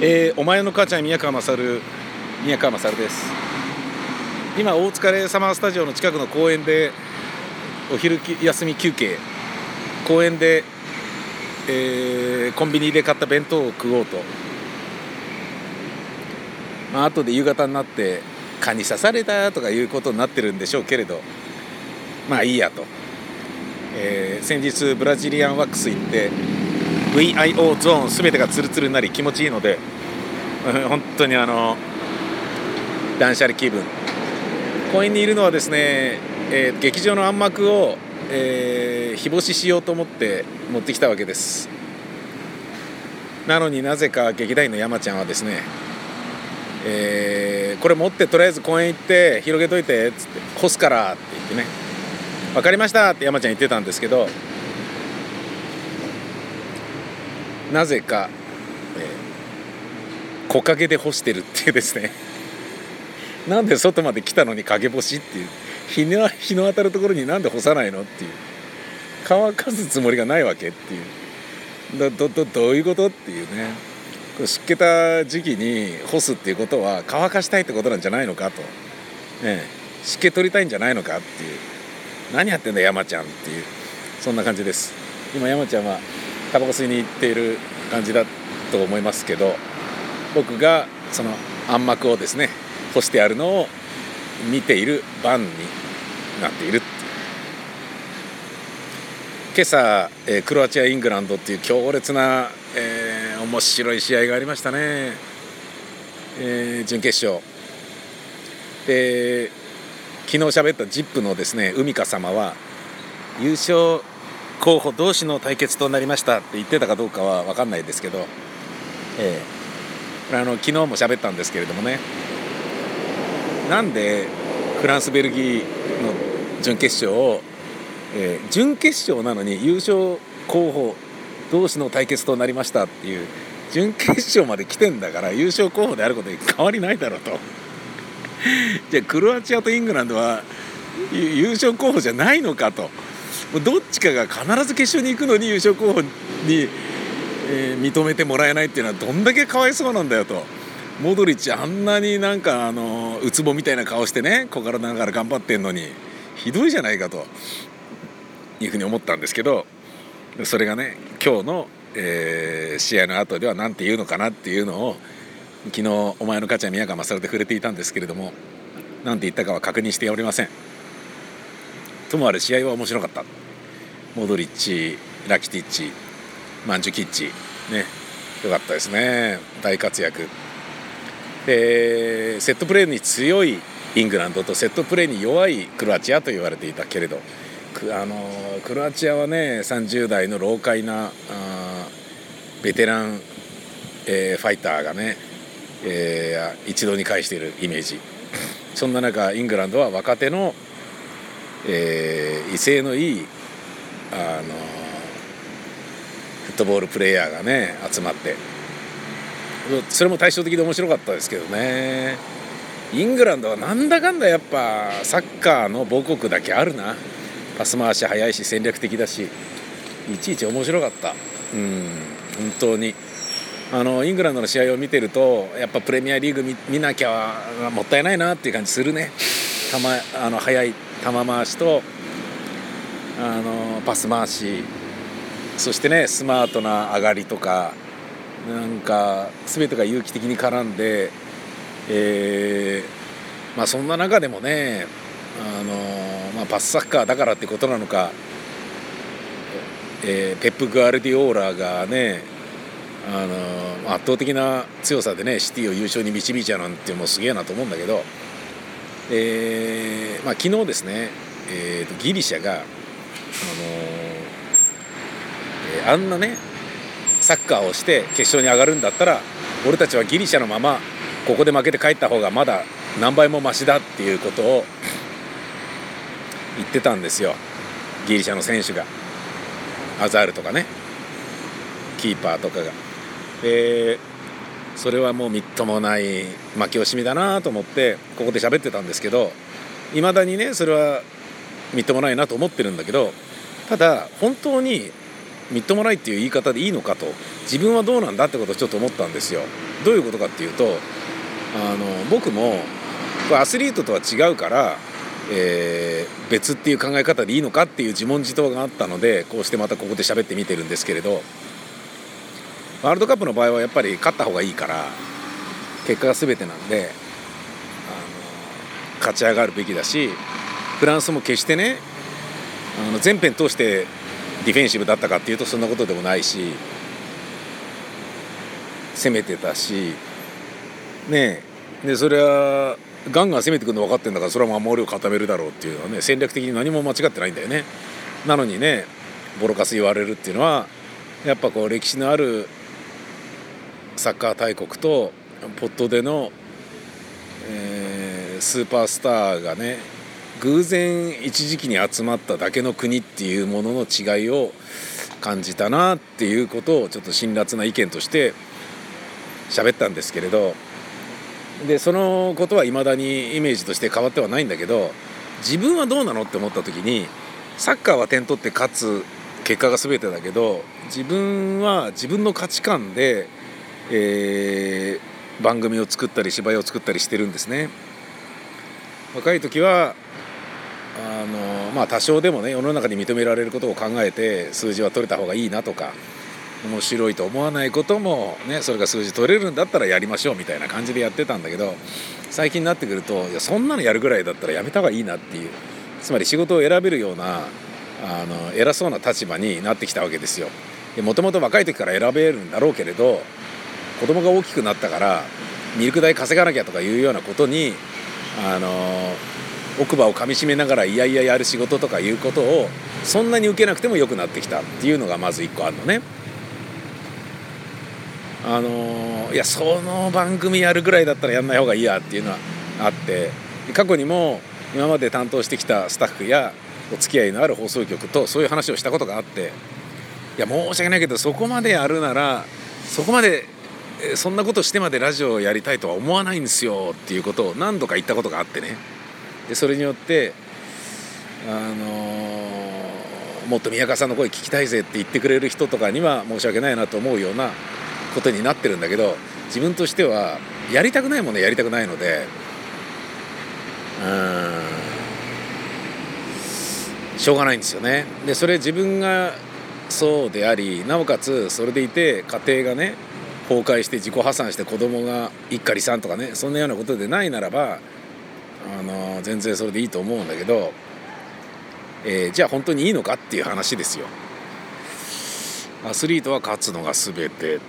えー、お前の母ちゃん宮川勝宮川勝です。今大塚レサマースタジオの近くの公園でお昼休み休憩。公園で、えー、コンビニで買った弁当を食おうと。まあ後で夕方になって蚊に刺されたとかいうことになってるんでしょうけれど。まあいいやと、えー、先日ブラジリアンワックス行って VIO ゾーン全てがツルツルになり気持ちいいので 本当にあの断捨離気分。公園にいるのはですね、えー、劇場の暗幕を、えー、日干ししようと思って持ってきたわけです。なのになぜか劇団員の山ちゃんはですね、えー、これ持ってとりあえず公園行って広げといてっつって干すからって言ってね分かりましたって山ちゃん言ってたんですけどなぜか、えー、木陰で干してるっていうですね。なんで外まで来たのに陰干しっていう。日の日の当たるところになんで干さないのっていう。乾かすつもりがないわけっていう。どどどういうことっていうね。湿気た時期に干すっていうことは乾かしたいってことなんじゃないのかと、ね、湿気取りたいんじゃないのかっていう。何やってんだ山ちゃんっていう。そんな感じです。今山ちゃんはタバコ吸いに行っている感じだと思いますけど僕がその暗幕をですね干してあるのを見ている番になっている。今朝、えー、クロアチア・イングランドっていう強烈な、えー、面白い試合がありましたね、えー、準決勝。で昨日喋った ZIP のですね海香様は優勝候補同士の対決となりましたって言ってたかどうかは分かんないですけど、えー、あの昨日も喋ったんですけれどもね。なんでフランスベルギーの準決勝を、えー、準決勝なのに優勝候補同士の対決となりましたっていう準決勝まで来てんだから優勝候補であることに変わりないだろうと。じゃあクロアチアとイングランドは優勝候補じゃないのかと。どっちかが必ず決勝に行くのに優勝候補に、えー、認めてもらえないっていうのはどんだけかわいそうなんだよと。モドリッチあんなになんかあのウツボみたいな顔してね小柄ながら頑張ってんのにひどいじゃないかというふうに思ったんですけどそれがね今日の、えー、試合の後では何て言うのかなっていうのを昨日お前の母ちゃん宮川勝で触れていたんですけれども何て言ったかは確認しておりませんともあれ試合は面白かったモドリッチラキティッチマンジュキッチねよかったですね。大活躍。でセットプレーに強いイングランドとセットプレーに弱いクロアチアと言われていたけれどあのクロアチアはね30代の老快なベテラン、えー、ファイターがね、えー、一堂に会しているイメージ。そんな中イングランドは若手の、えー、威勢のいいあのフットボールプレーヤーがね集まって。それも対照的で面白かったですけどね。イングランドはなんだかんだやっぱサッカーの母国だけあるな。パス回し早いし戦略的だし。いちいち面白かった。うん本当に。あのイングランドの試合を見てるとやっぱプレミアリーグ見見なきゃもったいないなっていう感じするね。球あの速い球回しとあのパス回し。そしてねスマートな上がりとかなんか全てが有機的に絡んで、えー、まあ、そんな中でもねあの、まあ、パスサッカーだからってことなのか、えー、ペップ・グアルディオーラーがねあの圧倒的な強さでねシティを優勝に導いちゃうなんてもうすげえなと思うんだけど、えーまあ、昨日ですね、えーと、ギリシャが、あのえー、あんなねサッカーをして決勝に上がるんだったら俺たちはギリシャのままここで負けて帰った方がまだ何倍もマシだっていうことを言ってたんですよ。ギリシャの選手が。アザールとかね。キーパーとかが。でそれはもうみっともない負け惜しみだなと思ってここで喋ってたんですけどいまだにねそれはみっともないなと思ってるんだけどただ本当にみっともないっていう言い方でいいのかと自分はどうなんだってことをちょっと思ったんですよ。どういうことかっていうとあの僕もアスリートとは違うから、えー、別っていう考え方でいいのかっていう自問自答があったのでこうしてまたここで喋ってみてるんですけれどワールドカップの場合はやっぱり勝った方がいいから結果が全てなんであの勝ち上がるべきだしフランスも決してねあの全編通してディフェンシブだったかっていうとそんなことでもないし攻めてたしねでそれはガンガン攻めてくるの分かってるんだからそれは守りを固めるだろうっていうのはね戦略的に何も間違ってないんだよね。なのにねボロカス言われるっていうのはやっぱこう歴史のあるサッカー大国とポットでの、えー、スーパースターがね偶然一時期に集まっただけの国っていうものの違いを感じたなっていうことをちょっと辛辣な意見として喋ったんですけれどでそのことはいまだにイメージとして変わってはないんだけど自分はどうなのって思った時にサッカーは点取って勝つ結果が全てだけど自分は自分の価値観で、えー、番組を作ったり芝居を作ったりしてるんですね。若い時はあのまあ多少でもね世の中に認められることを考えて数字は取れた方がいいなとか面白いと思わないこともねそれが数字取れるんだったらやりましょうみたいな感じでやってたんだけど最近になってくるといやそんなのやるぐらいだったらやめた方がいいなっていうつまり仕事を選べるようなあの偉そうな立場になってきたわけですよ。もともと若い時から選べるんだろうけれど子供が大きくなったからミルク代稼がなきゃとかいうようなことにあの奥歯をかみしめながらいやいややる仕事とかいうことをそんなに受けなくても良くなってきたっていうのがまず1個あるのね。あのいやその番組やるぐらいだったらやんない方がいいやっていうのはあって過去にも今まで担当してきたスタッフやお付き合いのある放送局とそういう話をしたことがあっていや申し訳ないけどそこまでやるならそこまでそんなことしてまでラジオをやりたいとは思わないんですよっていうことを何度か言ったことがあってねでそれによってあの、もっと宮川さんの声聞きたいぜって言ってくれる人とかには申し訳ないなと思うようなことになってるんだけど自分としてはやりたくないものやりたくないのでうんしょうがないんですよね。でそれ自分がそうでありなおかつそれでいて家庭がね崩壊して自己破産して子供が一家離散とかねそんなようなことでないならばあの全然それでいいと思うんだけど、えー、じゃあ本当にいいのかっていう話ですよ。アスリートは勝つのが全て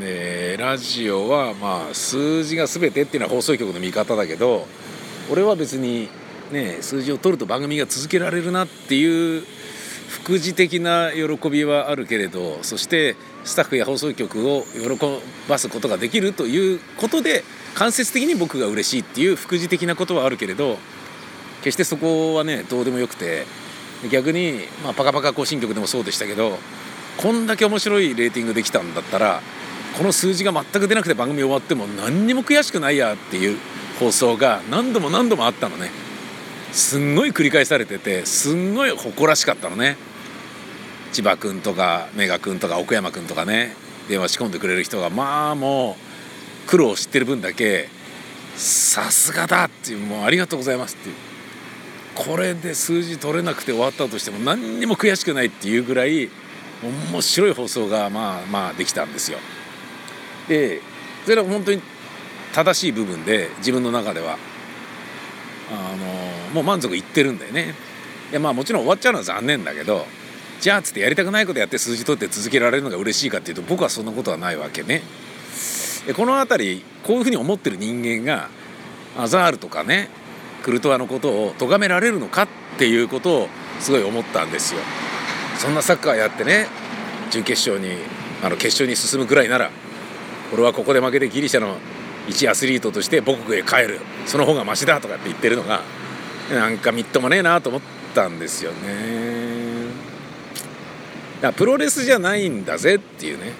でラジオはまあ数字が全てっていうのは放送局の見方だけど俺は別にね数字を取ると番組が続けられるなっていう副次的な喜びはあるけれどそしてスタッフや放送局を喜ばすことができるということで間接的に僕が嬉しいっていう副次的なことはあるけれど決してそこはねどうでもよくて逆に、まあ、パカパカ更新曲でもそうでしたけどこんだけ面白いレーティングできたんだったらこの数字が全く出なくて番組終わっても何にも悔しくないやっていう放送が何度も何度もあったのね。すんごい繰り返されててすんごい誇らしかったのね。千葉君とかメガ君とか奥山君とかね電話仕込んでくれる人がまあもう苦労を知ってる分だけさすがだっていうもうありがとうございますっていうこれで数字取れなくて終わったとしても何にも悔しくないっていうぐらい面白い放送がまあまあできたんですよ。でそれは本当に正しい部分で自分の中ではあのもう満足いってるんだよね。いやまあもちろん終わっちゃうのは残念だけどじゃあっつってやりたくないことやって数字取って続けられるのが嬉しいかっていうと僕はそんなことはないわけね。この辺りこういうふうに思ってる人間がアザールとかねクルトワのことを咎められるのかっていうことをすごい思ったんですよ。そんなサッカーやってね準決勝にあの決勝に進むぐらいなら俺はここで負けてギリシャの一アスリートとして母国へ帰るその方がマシだとかって言ってるのがなんかみっともねえなと思ったんですよね。だプロレスじゃないんだぜっていうね、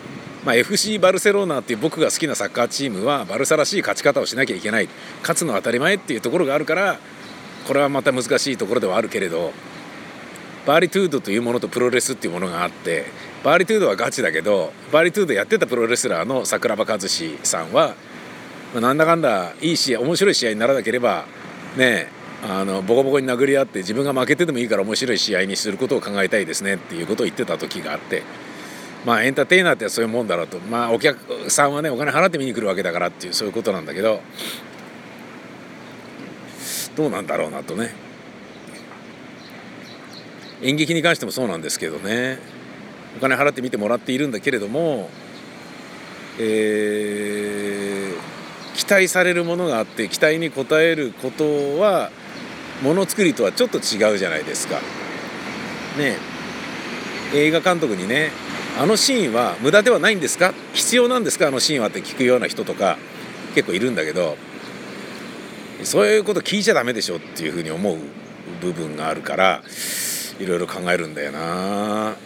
まあ、FC バルセロナっていう僕が好きなサッカーチームはバルサらしい勝ち方をしなきゃいけない。勝つのは当たり前っていうところがあるからこれはまた難しいところではあるけれどバーリトゥードというものとプロレスっていうものがあってバーリトゥードはガチだけどバーリトゥードやってたプロレスラーの桜庭和志さんは、まあ、なんだかんだいい試合面白い試合にならなければねえあのボコボコに殴り合って自分が負けてでもいいから面白い試合にすることを考えたいですねっていうことを言ってた時があってまあエンターテイナーってそういうもんだろうと。まあお客さんはねお金払って見に来るわけだからっていうそういうことなんだけどどうなんだろうなとね。演劇に関してもそうなんですけどね。お金払って見てもらっているんだけれども、えー、期待されるものがあって期待に応えることはものづくりとはちょっと違うじゃないですか。ね映画監督にねあのシーンは無駄ではないんですか？必要なんですか？あのシーンはって聞くような人とか結構いるんだけどそういうこと聞いちゃダメでしょっていうふうに思う部分があるからいろいろ考えるんだよな。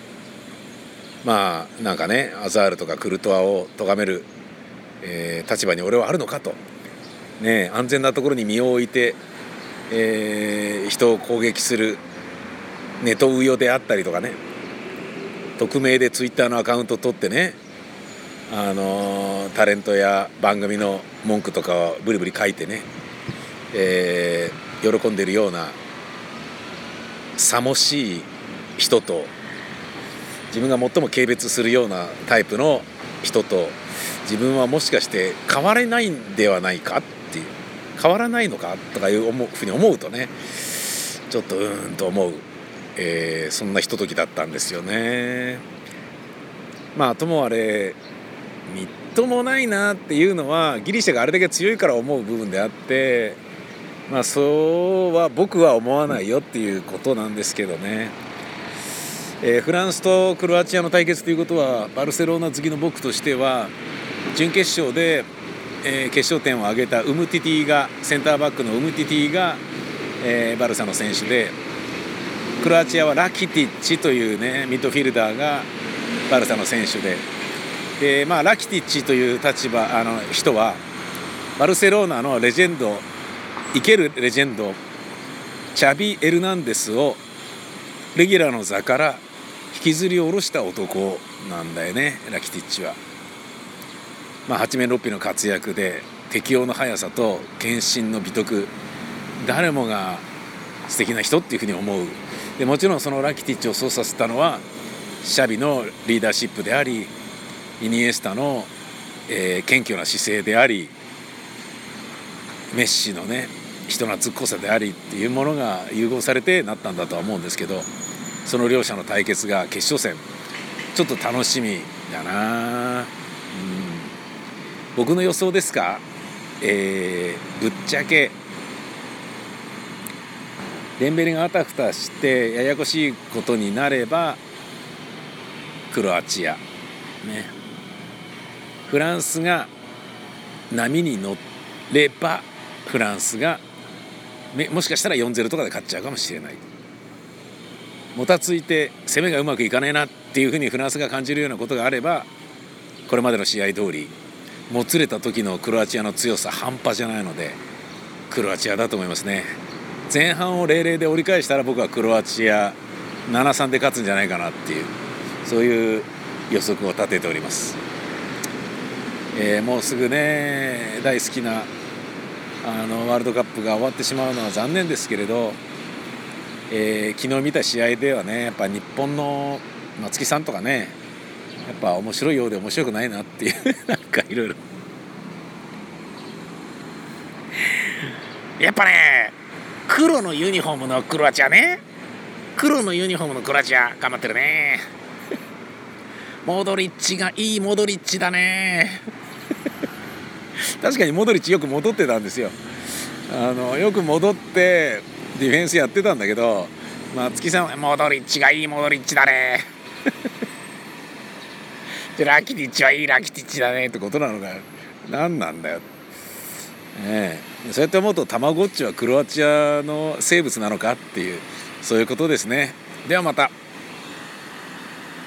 まあなんかねアザールとかクルトワを咎める、えー、立場に俺はあるのかと、ね、安全なところに身を置いて、えー、人を攻撃するネトウヨであったりとかね。匿名でツイッターのアカウントを取ってね。あのタレントや番組の文句とかをブリブリ書いてね、えー、喜んでるようなさもしい人と自分が最も軽蔑するようなタイプの人と自分はもしかして変われないんではないか？変わらないのかとかいうふうに思うとねちょっとうんと思う、えー、そんなひとときだったんですよね。まあともあれみっともないなっていうのはギリシャがあれだけ強いから思う部分であってまあそうは僕は思わないよっていうことなんですけどね、えー、フランスとクロアチアの対決ということはバルセロナ好きの僕としては準決勝で、えー、決勝点を挙げたウムティティがセンターバックのウムティティが、えー、バルサの選手でクロアチアはラキティッチというねミッドフィルダーがバルサの選手でで、まあ、ラキティッチという立場あの人はバルセロナのレジェンド生けるレジェンドチャビ・エルナンデスをレギュラーの座から引きずり下ろした男なんだよねラキティッチは。まあ、八面六臂の活躍で適応の速さと献身の美徳誰もが素敵な人っていうふうに思う。でもちろんそのラキティッチをそうさせたのはシャビのリーダーシップでありイニエスタの、えー、謙虚な姿勢でありメッシのね人懐っこさでありっていうものが融合されてなったんだとは思うんですけどその両者の対決が決勝戦ちょっと楽しみだな、僕の予想ですか、えー、ぶっちゃけ。デンベレがあたふたしてややこしいことになればクロアチア。ね。フランスが波に乗ればフランスがもしかしたら4-0とかで勝っちゃうかもしれない。もたついて攻めがうまくいかないなっていうふうにフランスが感じるようなことがあればこれまでの試合通りもつれた時のクロアチアの強さ半端じゃないのでクロアチアだと思いますね。前半を0-0で折り返したら僕はクロアチア7-3で勝つんじゃないかなっていうそういう予測を立てております、えー、もうすぐね大好きなあのワールドカップが終わってしまうのは残念ですけれど、えー、昨日見た試合ではねやっぱ日本の松木さんとかねっぱ面白いようで面白くないなっていう なんかいろいろ。やっぱね黒のユニフォームのクロアチアね。黒のユニフォームのクロアチア頑張ってるね。モドリッチがいいモドリッチだね。確かにモドリッチよく戻ってたんですよ。あのよく戻ってディフェンスやってたんだけど松木さんはモドリッチがいいモドリッチだね。でラキティッチはいいラキティッチだねってことなのか何なんだよ。ねえ。そうやって思うとたまごっちはクロアチアの生物なのかっていうそういうことですね。ではまた。